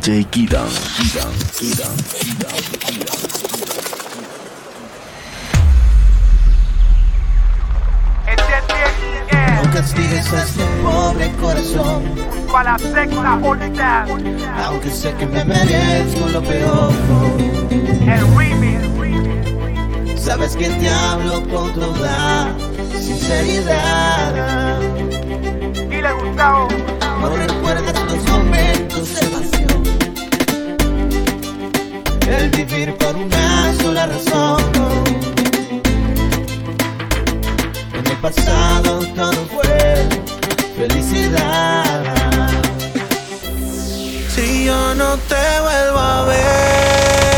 DJ Kidan. Nunca este pobre corazón. Aunque sé que me merezco lo peor. El. Sabes que te hablo con toda sinceridad. Y le gustado. No recuerdas los momentos de el vivir por una sola razón. En el pasado todo fue felicidad. Si yo no te vuelvo a ver.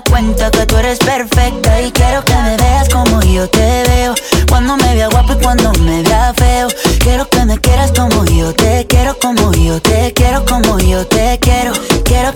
Cuenta que tú eres perfecta y quiero que me veas como yo te veo. Cuando me vea guapo y cuando me vea feo. Quiero que me quieras como yo te quiero, como yo te quiero, como yo te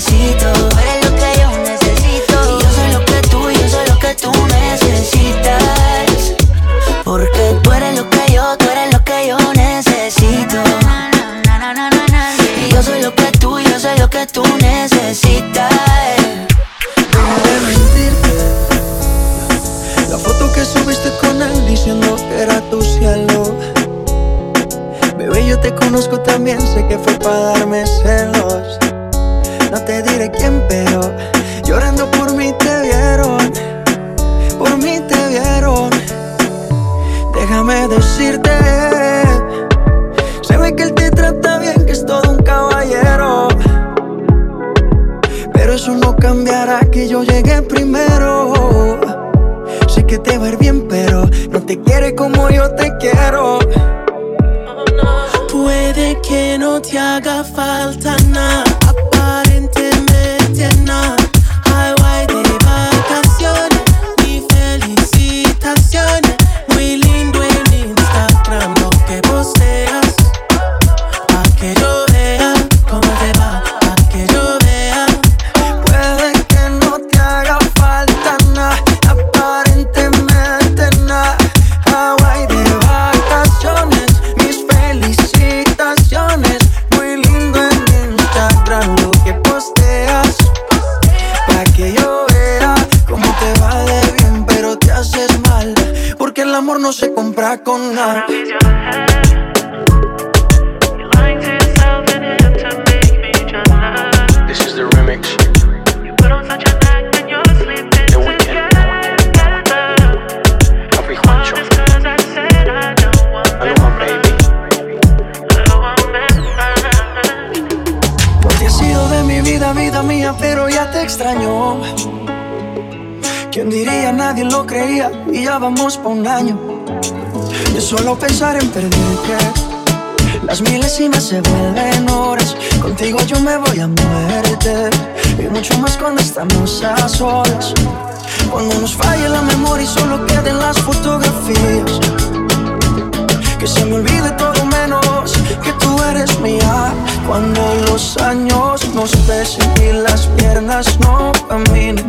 Necesito. Eres lo que yo necesito. Y yo soy lo que tú, yo soy lo que tú necesitas. Porque tú eres lo que yo, tú eres lo que yo necesito. Y yo soy lo que tú, yo soy lo que tú necesitas. La foto que subiste con él diciendo que era tu cielo. Bebé, yo te conozco también, sé que fue para darme celos. Te quiero. Puede que no te haga falta nada. This is the remix. The weekend. Papi Juancho. Aloha, baby. No te has sido de mi vida, vida mía, pero ya te extraño. ¿Quién diría? Nadie lo creía y ya vamos pa' un año. Solo pensar en perderte, las milésimas se vuelven horas. Contigo yo me voy a muerte y mucho más cuando estamos a solas. Cuando nos falle la memoria y solo queden las fotografías. Que se me olvide todo menos que tú eres mía. Cuando los años nos pesen y las piernas no caminen,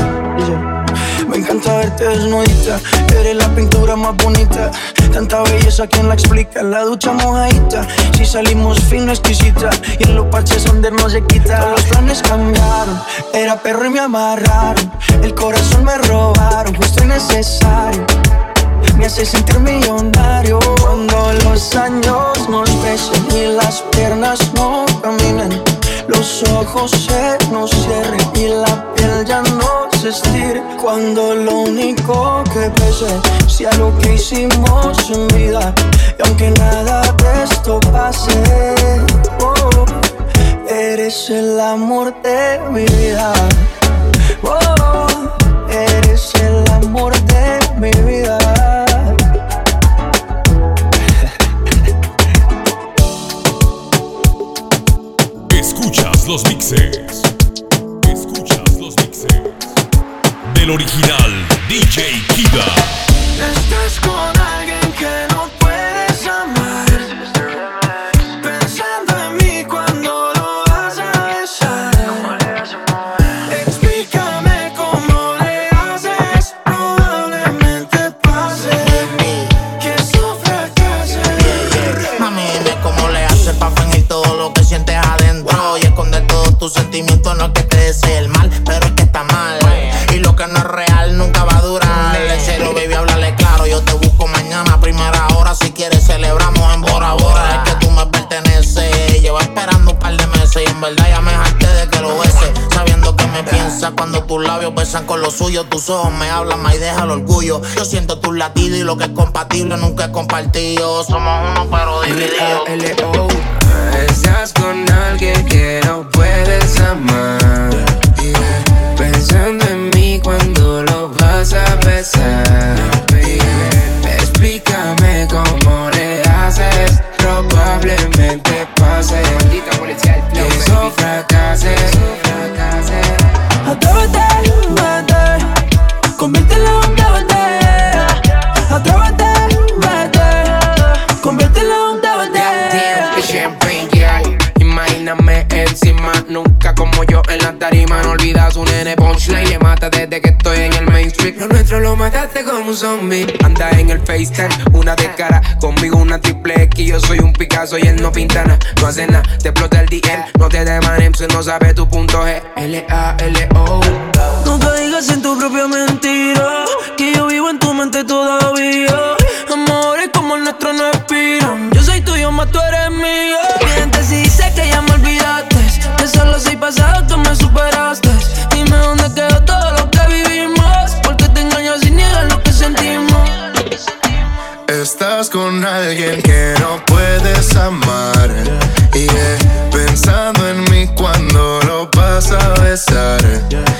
Encanta verte desnudita. Eres la pintura más bonita. Tanta belleza, ¿quién la explica? La ducha mojadita. Si salimos fino, exquisita. Y en los parches donde no se quita. Todos los planes cambiaron. Era perro y me amarraron. El corazón me robaron. Justo y necesario me hace sentir millonario Cuando los años nos besen y las piernas no caminen Los ojos se nos cierren y la piel ya no se estire. Cuando lo único que pese sea lo que hicimos en vida Y aunque nada de esto pase oh, Eres el amor de mi vida. Oh, los mixes. Escuchas los mixes. Del original DJ Kida. pasa cuando tus labios besan con los suyos. Tus ojos me hablan más y deja el orgullo. Yo siento tus latidos y lo que es compatible nunca es compartido. Somos uno pero divididos. Estás con alguien que no puedes amar. maestro lo mataste como un zombie. Anda en el FaceTime, una de cara. Conmigo una triple X. Yo soy un Picasso y él no pinta nada. No hace nada, te explota el DL. No te demanem si no sabe tu punto G. L-A-L-O. No digas en tu propia mentira. Que yo vivo en tu mente toda always Yeah.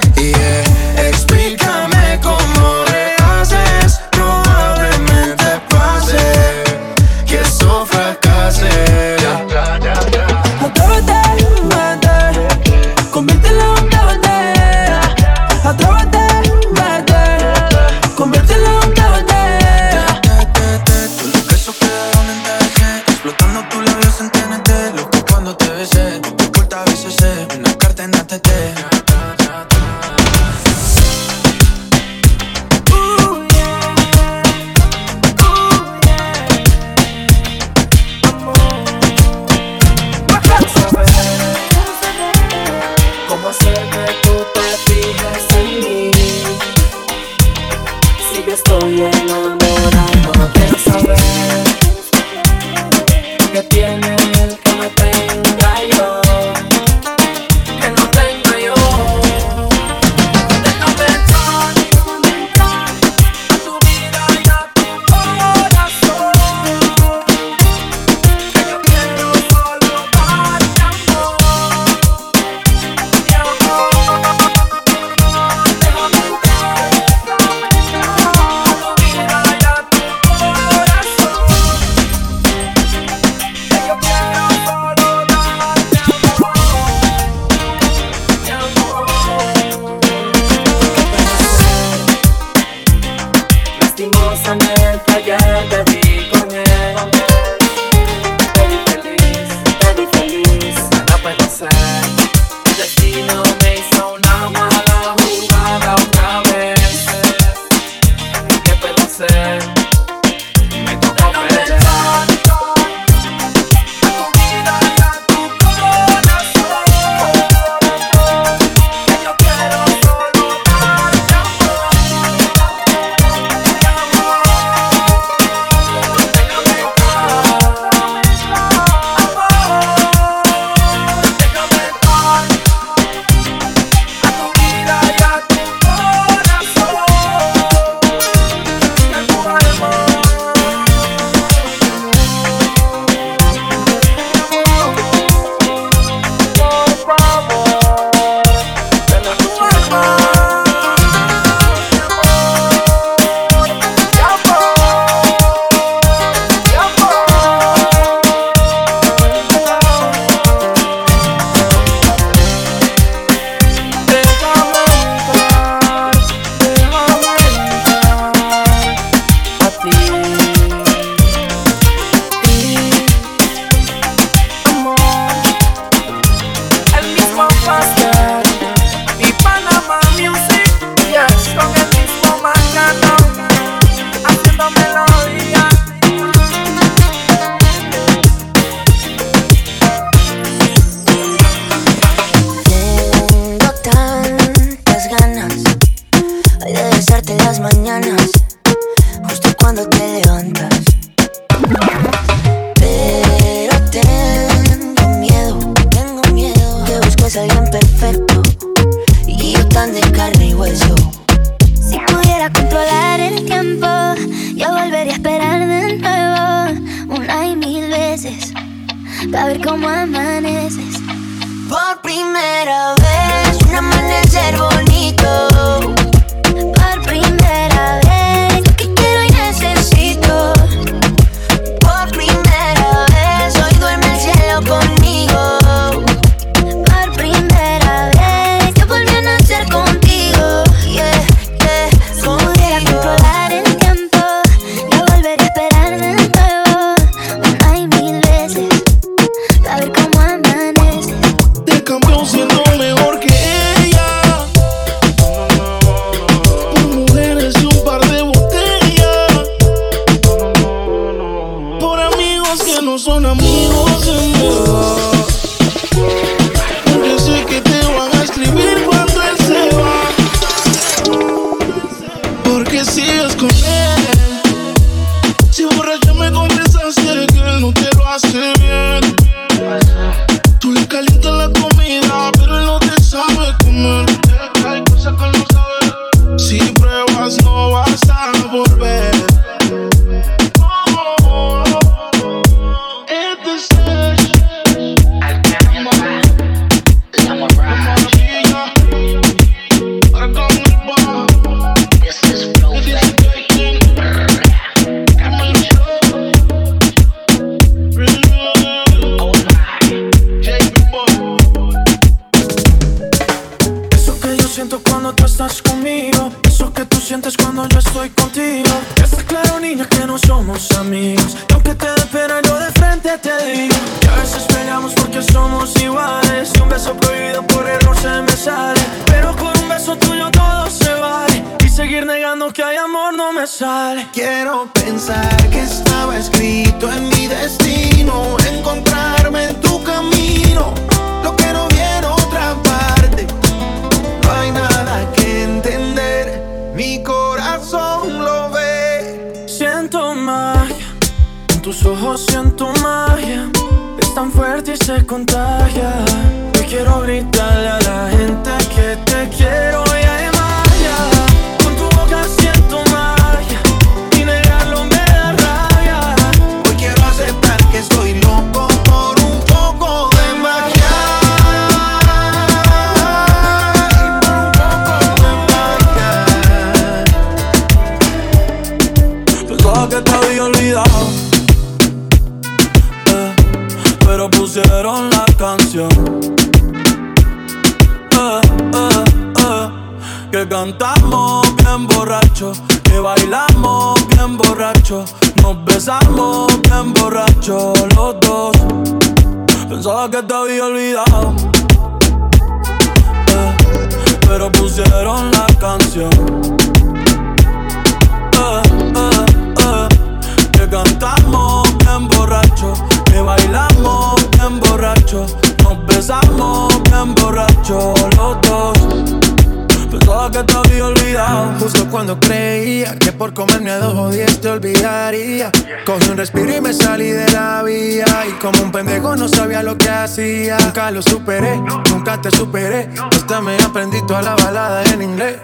Cogí un respiro y me salí de la vía. Y como un pendejo no sabía lo que hacía. Nunca lo superé, nunca te superé. Hasta me aprendí toda la balada en inglés.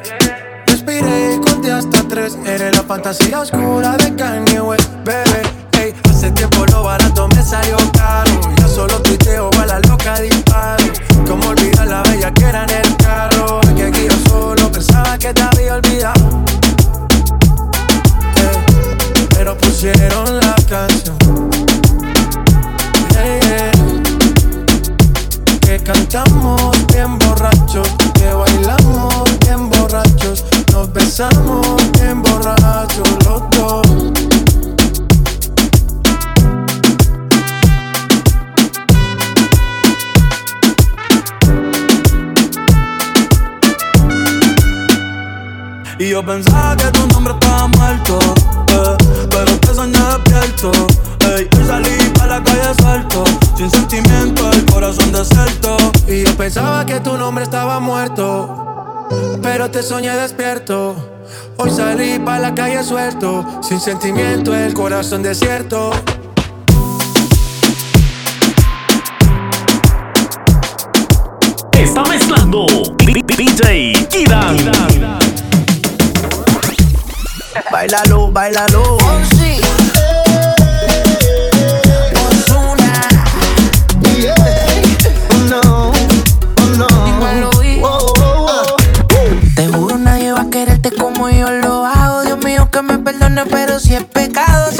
Respiré y conté hasta tres. Eres la fantasía oscura de Kanye West, bebé. Hey, hace tiempo lo barato me salió caro. Ya solo tuiteo a la loca disparo. Como olvidar la bella que era en el carro. Que yo solo pensaba que estaba pusieron la canción. Que cantamos bien borrachos, que bailamos bien borrachos, nos besamos bien borrachos los dos. Y yo pensaba que tu nombre estaba muerto. Eh pero te soñé despierto. Hoy salí para la calle salto, sin sentimiento, el corazón desierto. Y yo pensaba que tu nombre estaba muerto, pero te soñé despierto. Hoy salí para la calle suelto, sin sentimiento, el corazón desierto. Está mezclando DJ Kidan. Bailalo, bailalo. Fonsi. Te juro nadie va a quererte como yo lo hago. Dios mío, que me perdone, pero si es pecado.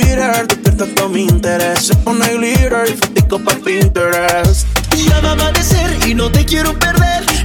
Twitter Despierta todo mi interés. Se pone glitter y fotico pa' Pinterest. Ya va a amanecer y no te quiero perder.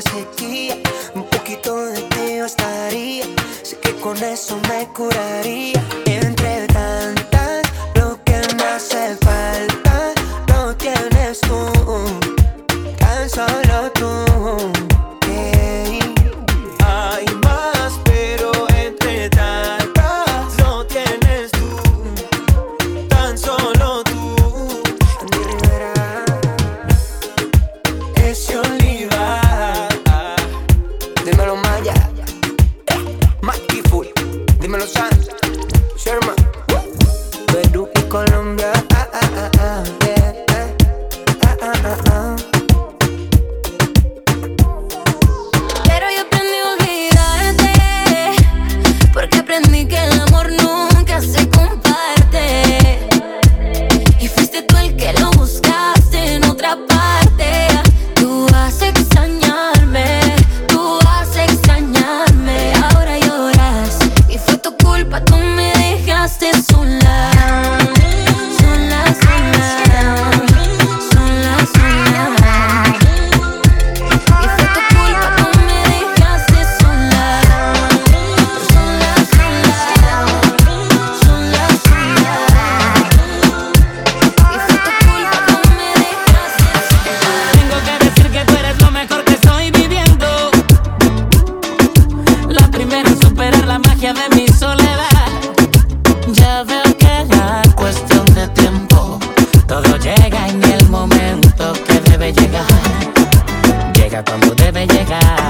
just hit you. cuando debe llegar.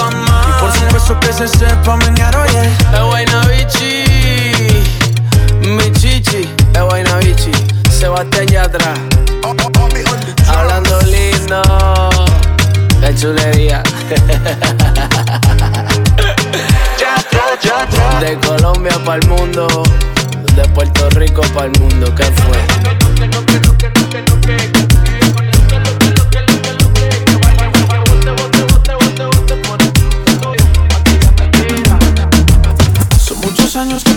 es guayna bichi, mi chichi. Es guayna bichi, Sebastián Yatra. Oh, oh, oh, Hablando lindo, qué chulería. De Colombia para el mundo, de Puerto Rico para el mundo, ¿qué fue?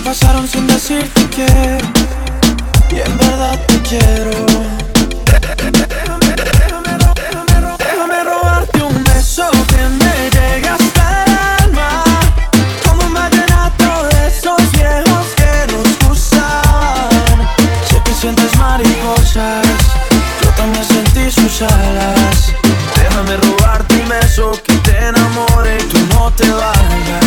pasaron sin decirte que Y en verdad te quiero. Déjame, robarte un beso que me llega hasta el alma Como un vallenato de esos viejos que nos gustan. Sé que sientes mariposas Yo también sentí sus alas. Déjame robarte un beso que te enamore y tú no te vayas.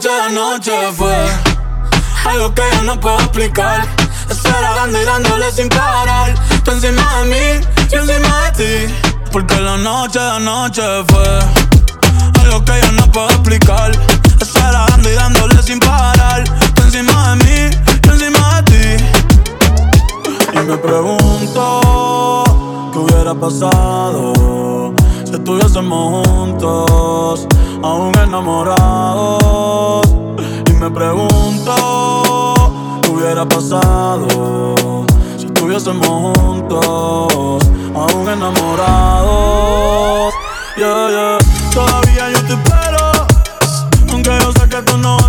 Noche noche fue algo que yo no puedo explicar. Esperando y dándole sin parar. Tú encima de mí, yo encima de ti. Porque la noche noche fue algo que yo no puedo explicar. Esperando y dándole sin parar. Tú encima de mí, yo encima de ti. Y me pregunto qué hubiera pasado si estuviésemos juntos, aún enamorados. Y me pregunto qué hubiera pasado si estuviésemos juntos, aún enamorados. Yeah, yeah. Todavía yo te espero, aunque yo sé que tú no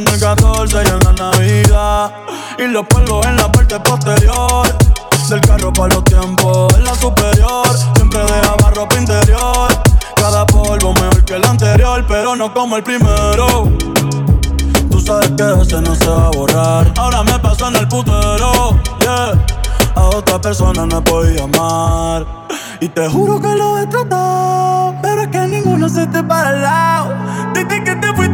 Tengo el 14 y en la Navidad Y los polvos en la parte posterior. Del carro para los tiempos En la superior. Siempre dejaba ropa interior. Cada polvo mejor que el anterior Pero no como el primero. Tú sabes que ese no se va a borrar. Ahora me paso en el putero Yeah. A otra persona no podido amar. Y te juro que lo he tratado, pero es que ninguno se te para al lado. Desde que te fuiste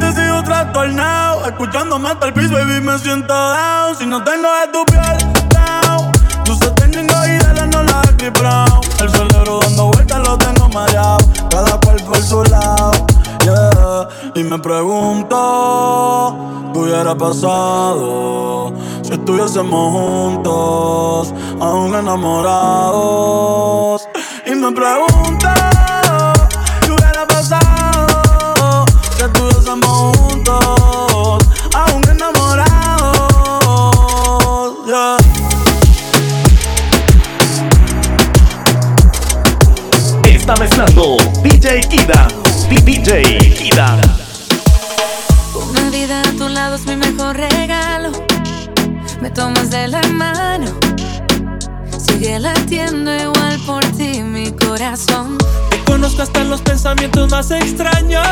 Escuchándome hasta el piso, baby, me siento down. Si no tengo de tu piel, down. Tú se tengo y de la no la Chris Brown. El cerebro dando vueltas lo tengo mareado. Cada cual por su lado. Yeah. Y me pregunto qué hubiera pasado si estuviésemos juntos, aún enamorados. Y me pregunto DJ. Una vida a tu lado es mi mejor regalo. Me tomas de la mano. Sigue latiendo igual por ti mi corazón. Te conozco hasta los pensamientos más extraños.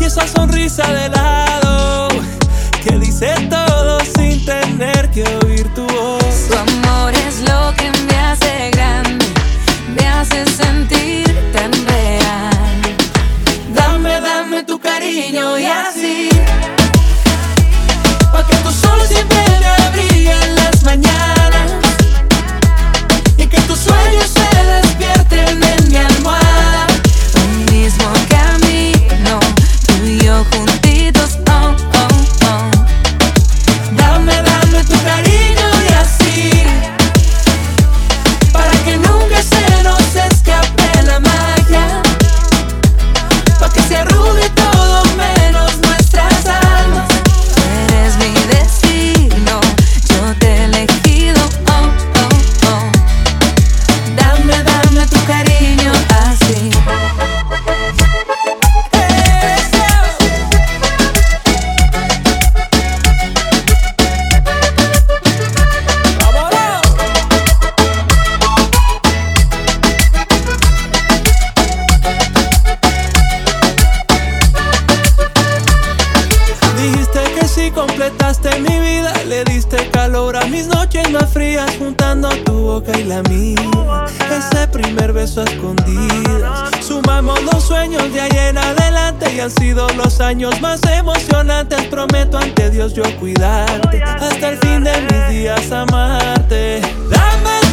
Y esa sonrisa de lado que dice todo sin tener que oír tu voz. Tu amor es lo que me hace grande. Me hace sentir Dame, tu cariño y así. Pa' que tu sol siempre me en las mañanas. beso a escondidas. Sumamos los sueños de ahí en adelante y han sido los años más emocionantes. Prometo ante Dios yo cuidarte, hasta el fin de mis días amarte. Dame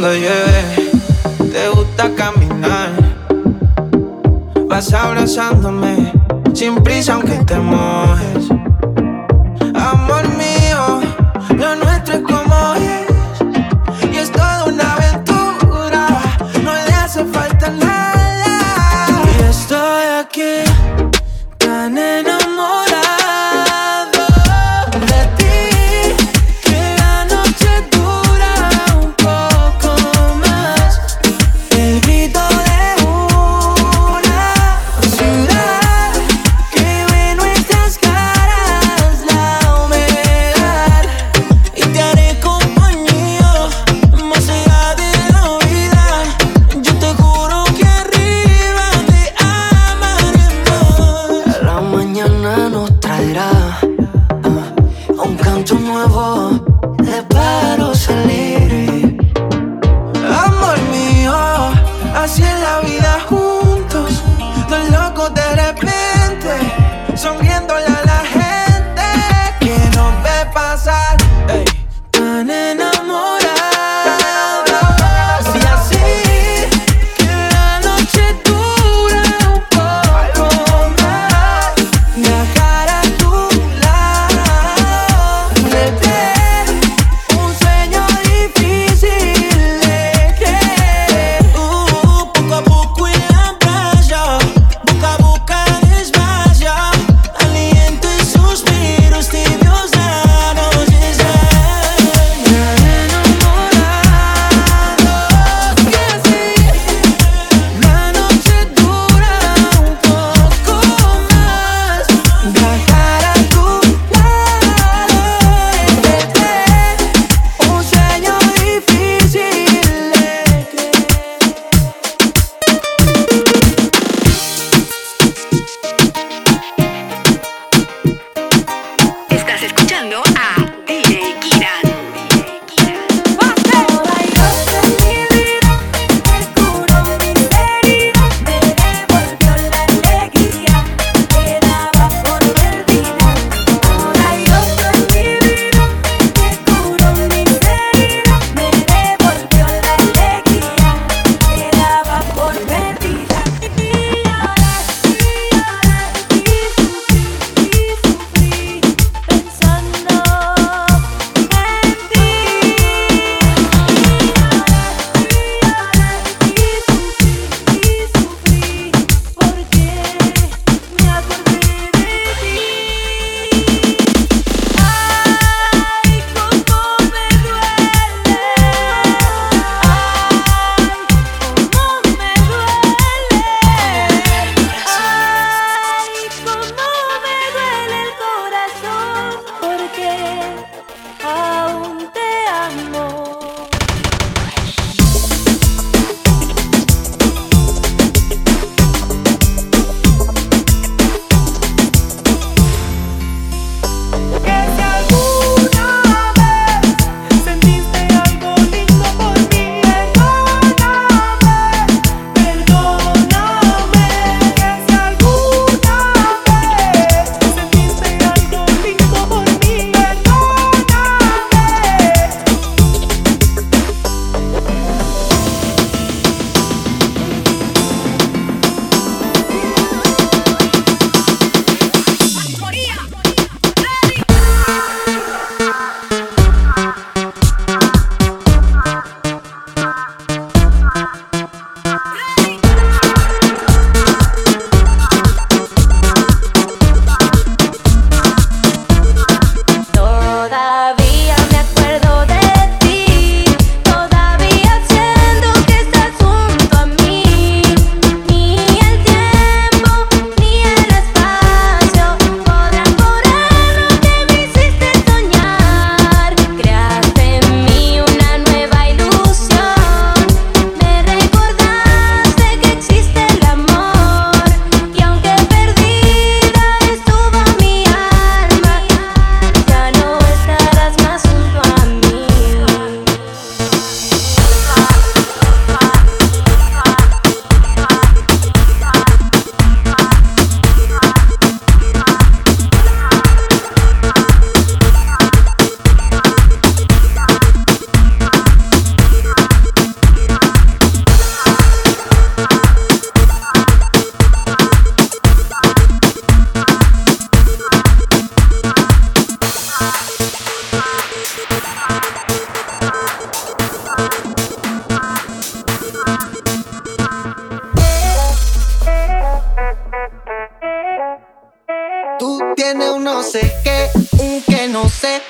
Yeah.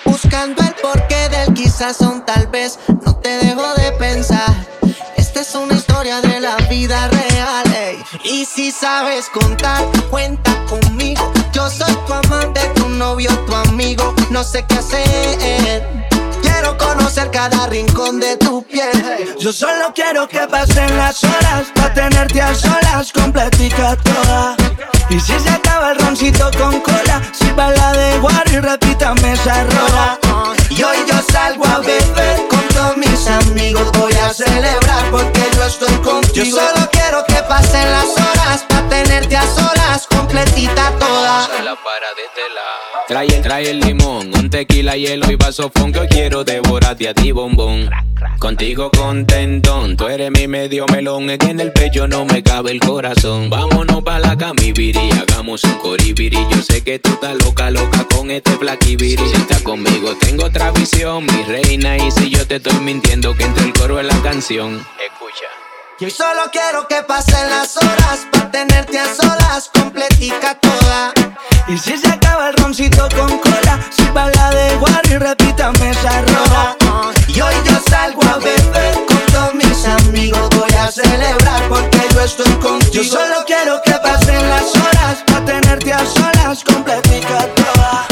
Ese primer beso a escondidas, razón, tal vez no te dejo de pensar. Esta es una historia de la vida real. ey. Y si sabes contar, cuenta conmigo. Yo soy tu amante, tu novio, tu amigo. No sé qué hacer. Quiero conocer cada rincón de tu piel. Yo solo quiero que pasen las horas Pa' tenerte a solas, completica toda Y si se acaba el roncito con cola Si va la de guar y repítame esa rola Y hoy yo salgo a beber con todos mis amigos. Voy a celebrar porque yo estoy contigo. Yo solo quiero que pasen las horas para tenerte a solas, completita toda. Trae el, trae el limón, un tequila, hielo y vasofón que hoy quiero devorarte a ti, bombón. Contigo contentón, tú eres mi medio melón, es que en el pecho no me cabe el corazón. Vámonos pa' la camibiri, hagamos un coribiri. Yo sé que tú estás loca, loca con este flaquibiri. Si estás conmigo, tengo otra visión, mi reina. Y si yo te estoy mintiendo, que entre el coro es la canción. Escucha. Y hoy solo quiero que pasen las horas para tenerte a solas, completica toda. Y si se acaba el roncito con cola Si va la de guar y repítame esa rola Y hoy yo salgo a beber con todos mis amigos. Voy a celebrar porque yo estoy contigo. Yo solo quiero que pasen las horas Pa' tenerte a solas, completica toda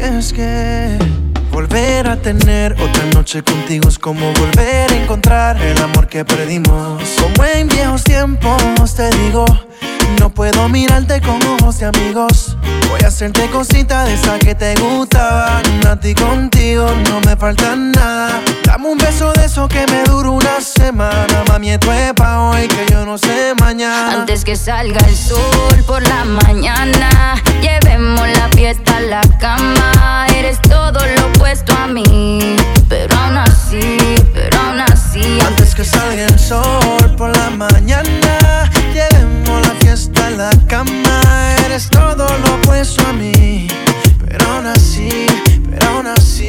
Es que volver a tener otra noche contigo es como volver a encontrar el amor que perdimos. Como en viejos tiempos te digo, no puedo mirarte con ojos de amigos. Voy a hacerte cositas de esas que te gustaban. A ti contigo no me falta nada. Dame un beso de eso que me dura una semana. Mami, esto es pa' hoy que yo no sé mañana. Antes que salga el sol por la mañana, llevemos la fiesta a la cama. Eres todo lo opuesto a mí, pero aún así, pero aún así. Antes que salga el sol por la mañana, llevemos la fiesta a la cama. Eres todo lo opuesto a mí, pero aún así, pero aún así.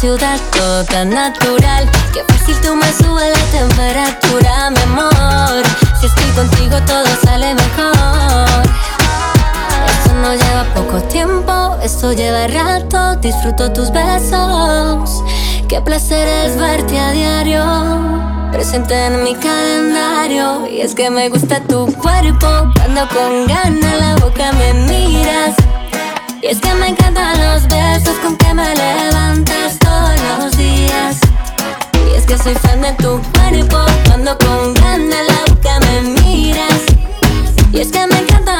ciudad, todo tan natural. Que fácil tú me subes la temperatura, mi amor. Si estoy contigo, todo sale mejor. Esto no lleva poco tiempo, esto lleva rato. Disfruto tus besos. Qué placer es verte a diario. Presente en mi calendario. Y es que me gusta tu cuerpo. Cuando con ganas la boca me miras. Y es que me encantan los besos con que me levantas. Y es que soy fan de tu cuerpo. Cuando con ganas la boca me miras. Y es que me encantan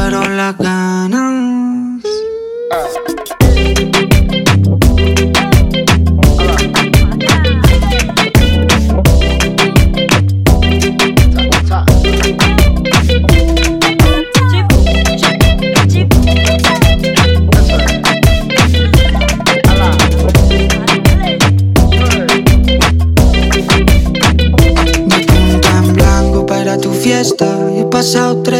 fueron las ganas. En blanco para tu fiesta. Y pasado tres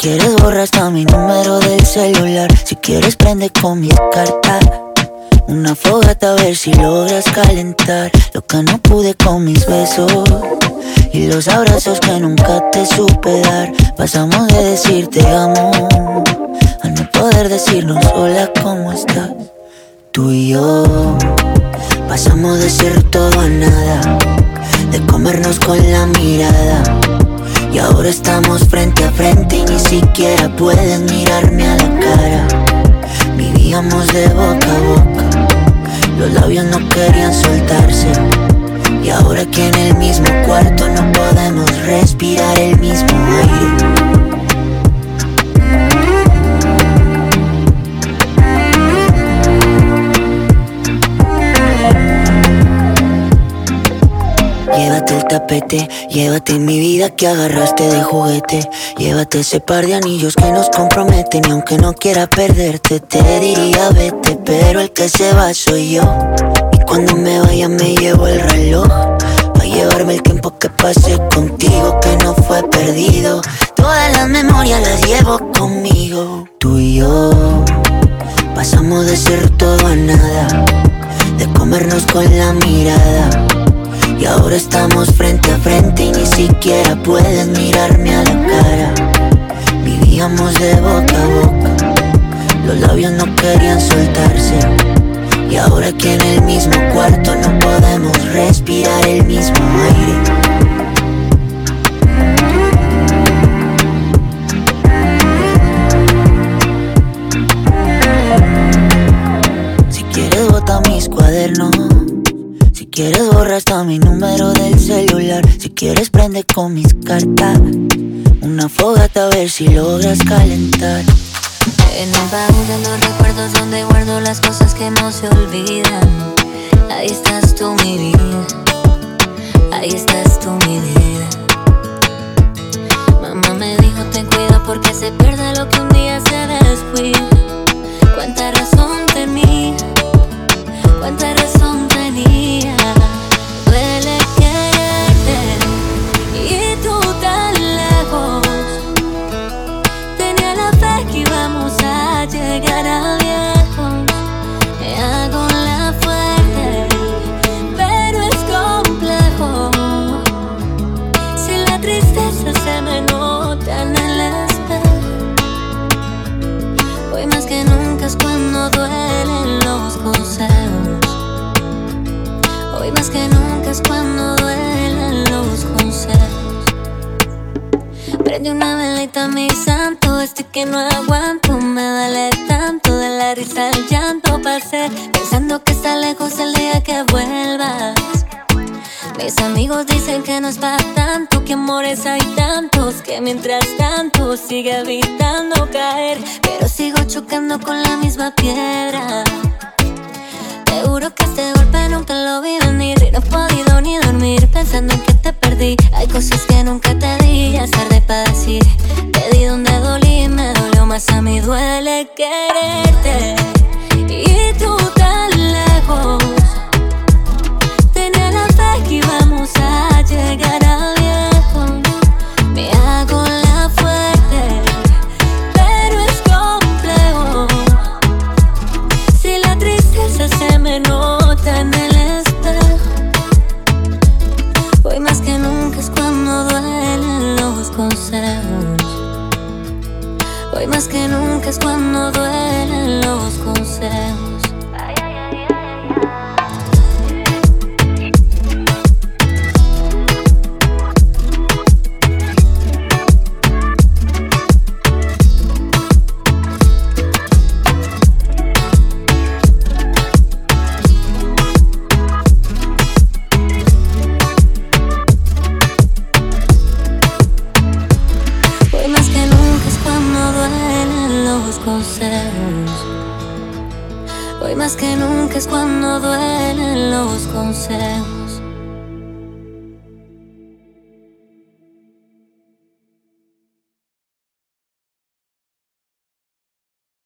Quieres borra hasta mi número del celular. Si quieres prende con mis cartas Una fogata a ver si logras calentar. Lo que no pude con mis besos Y los abrazos que nunca te supe dar. Pasamos de decir te amo A no poder decirnos hola, ¿cómo estás? Tú y yo Pasamos de ser todo a nada De comernos con la mirada y ahora estamos frente a frente y ni siquiera pueden mirarme a la cara. Vivíamos de boca a boca, los labios no querían soltarse. Y ahora que en el mismo cuarto no podemos respirar el mismo aire. Llévate el tapete, llévate mi vida que agarraste de juguete. Llévate ese par de anillos que nos comprometen. Y aunque no quiera perderte, te diría vete. Pero el que se va soy yo. Y cuando me vaya, me llevo el reloj. Pa' llevarme el tiempo que pasé contigo, que no fue perdido. Todas las memorias las llevo conmigo. Tú y yo pasamos de ser todo a nada. De comernos con la mirada. Y ahora estamos frente a frente y ni siquiera pueden mirarme a la cara. Vivíamos de boca a boca, los labios no querían soltarse. Y ahora que en el mismo cuarto no podemos respirar el mismo aire. Si quieres bota mis cuadernos quieres borra hasta mi número del celular Si quieres prende con mis cartas Una fogata a ver si logras calentar En el baúl de los recuerdos donde guardo las cosas que no se olvidan. Ahí estás tú, mi vida. Ahí estás tú, mi vida. Mamá me dijo, ten cuidado porque se pierde lo que un día se descuida. Cuánta razón tenía, cuánta razón tenía. sigue evitando caer, pero sigo chocando con la misma piedra.